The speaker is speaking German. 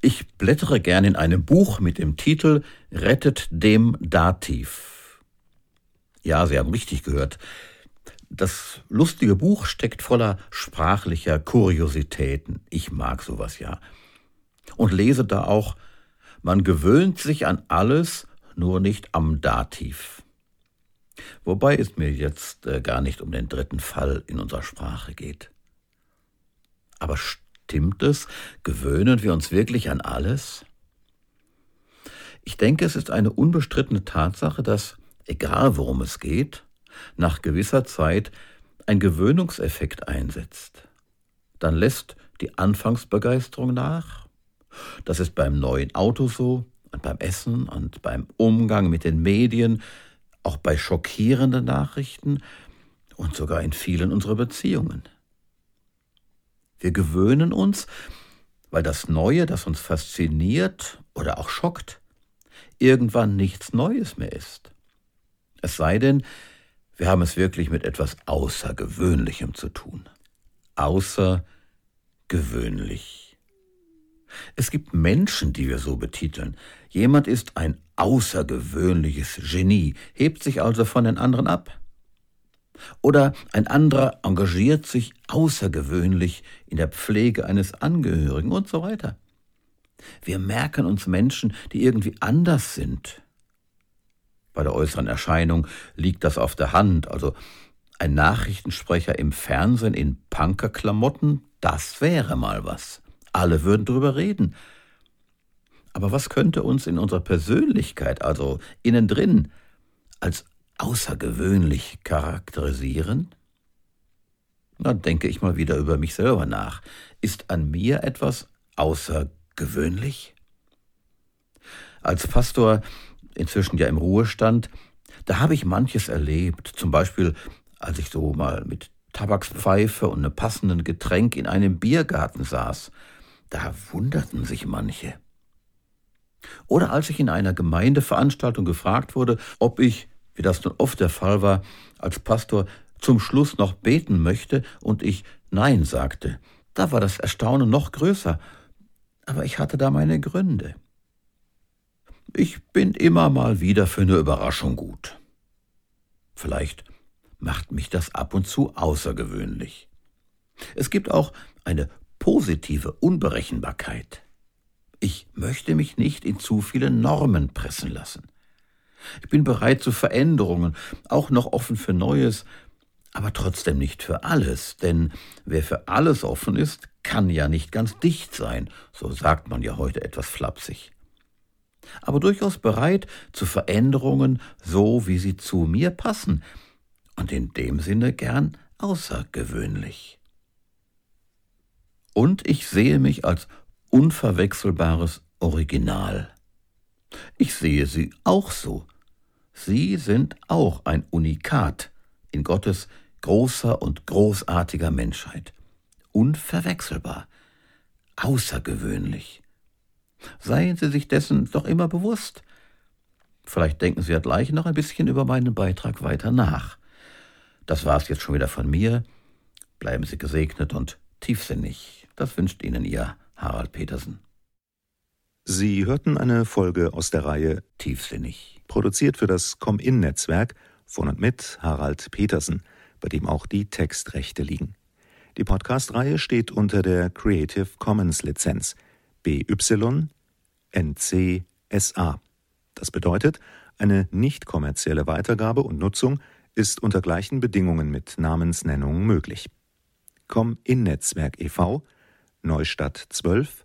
Ich blättere gern in einem Buch mit dem Titel Rettet dem Dativ. Ja, Sie haben richtig gehört. Das lustige Buch steckt voller sprachlicher Kuriositäten. Ich mag sowas ja. Und lese da auch, man gewöhnt sich an alles, nur nicht am Dativ. Wobei es mir jetzt äh, gar nicht um den dritten Fall in unserer Sprache geht. Aber stimmt es? Gewöhnen wir uns wirklich an alles? Ich denke, es ist eine unbestrittene Tatsache, dass, egal worum es geht, nach gewisser Zeit ein Gewöhnungseffekt einsetzt. Dann lässt die Anfangsbegeisterung nach. Das ist beim neuen Auto so und beim Essen und beim Umgang mit den Medien, auch bei schockierenden Nachrichten und sogar in vielen unserer Beziehungen. Wir gewöhnen uns, weil das Neue, das uns fasziniert oder auch schockt, irgendwann nichts Neues mehr ist. Es sei denn, wir haben es wirklich mit etwas Außergewöhnlichem zu tun. Außergewöhnlich. Es gibt Menschen, die wir so betiteln. Jemand ist ein außergewöhnliches Genie, hebt sich also von den anderen ab. Oder ein anderer engagiert sich außergewöhnlich in der Pflege eines Angehörigen und so weiter. Wir merken uns Menschen, die irgendwie anders sind. Bei der äußeren Erscheinung liegt das auf der Hand, also ein Nachrichtensprecher im Fernsehen in Punkerklamotten, das wäre mal was. Alle würden drüber reden. Aber was könnte uns in unserer Persönlichkeit, also innen drin, als außergewöhnlich charakterisieren? Na, denke ich mal wieder über mich selber nach. Ist an mir etwas außergewöhnlich? Als Pastor, inzwischen ja im Ruhestand, da habe ich manches erlebt. Zum Beispiel, als ich so mal mit Tabakspfeife und einem passenden Getränk in einem Biergarten saß. Da wunderten sich manche. Oder als ich in einer Gemeindeveranstaltung gefragt wurde, ob ich wie das nun oft der Fall war, als Pastor zum Schluss noch beten möchte und ich Nein sagte. Da war das Erstaunen noch größer, aber ich hatte da meine Gründe. Ich bin immer mal wieder für eine Überraschung gut. Vielleicht macht mich das ab und zu außergewöhnlich. Es gibt auch eine positive Unberechenbarkeit. Ich möchte mich nicht in zu viele Normen pressen lassen. Ich bin bereit zu Veränderungen, auch noch offen für Neues, aber trotzdem nicht für alles, denn wer für alles offen ist, kann ja nicht ganz dicht sein, so sagt man ja heute etwas flapsig. Aber durchaus bereit zu Veränderungen, so wie sie zu mir passen, und in dem Sinne gern außergewöhnlich. Und ich sehe mich als unverwechselbares Original. Ich sehe sie auch so. Sie sind auch ein Unikat in Gottes großer und großartiger Menschheit. Unverwechselbar, außergewöhnlich. Seien Sie sich dessen doch immer bewusst. Vielleicht denken Sie ja gleich noch ein bisschen über meinen Beitrag weiter nach. Das war's jetzt schon wieder von mir. Bleiben Sie gesegnet und tiefsinnig. Das wünscht Ihnen Ihr Harald Petersen. Sie hörten eine Folge aus der Reihe Tiefsinnig, produziert für das Com-In-Netzwerk von und mit Harald Petersen, bei dem auch die Textrechte liegen. Die Podcast-Reihe steht unter der Creative Commons Lizenz BY NC SA. Das bedeutet, eine nicht kommerzielle Weitergabe und Nutzung ist unter gleichen Bedingungen mit Namensnennung möglich. Com-In-Netzwerk e.V. Neustadt 12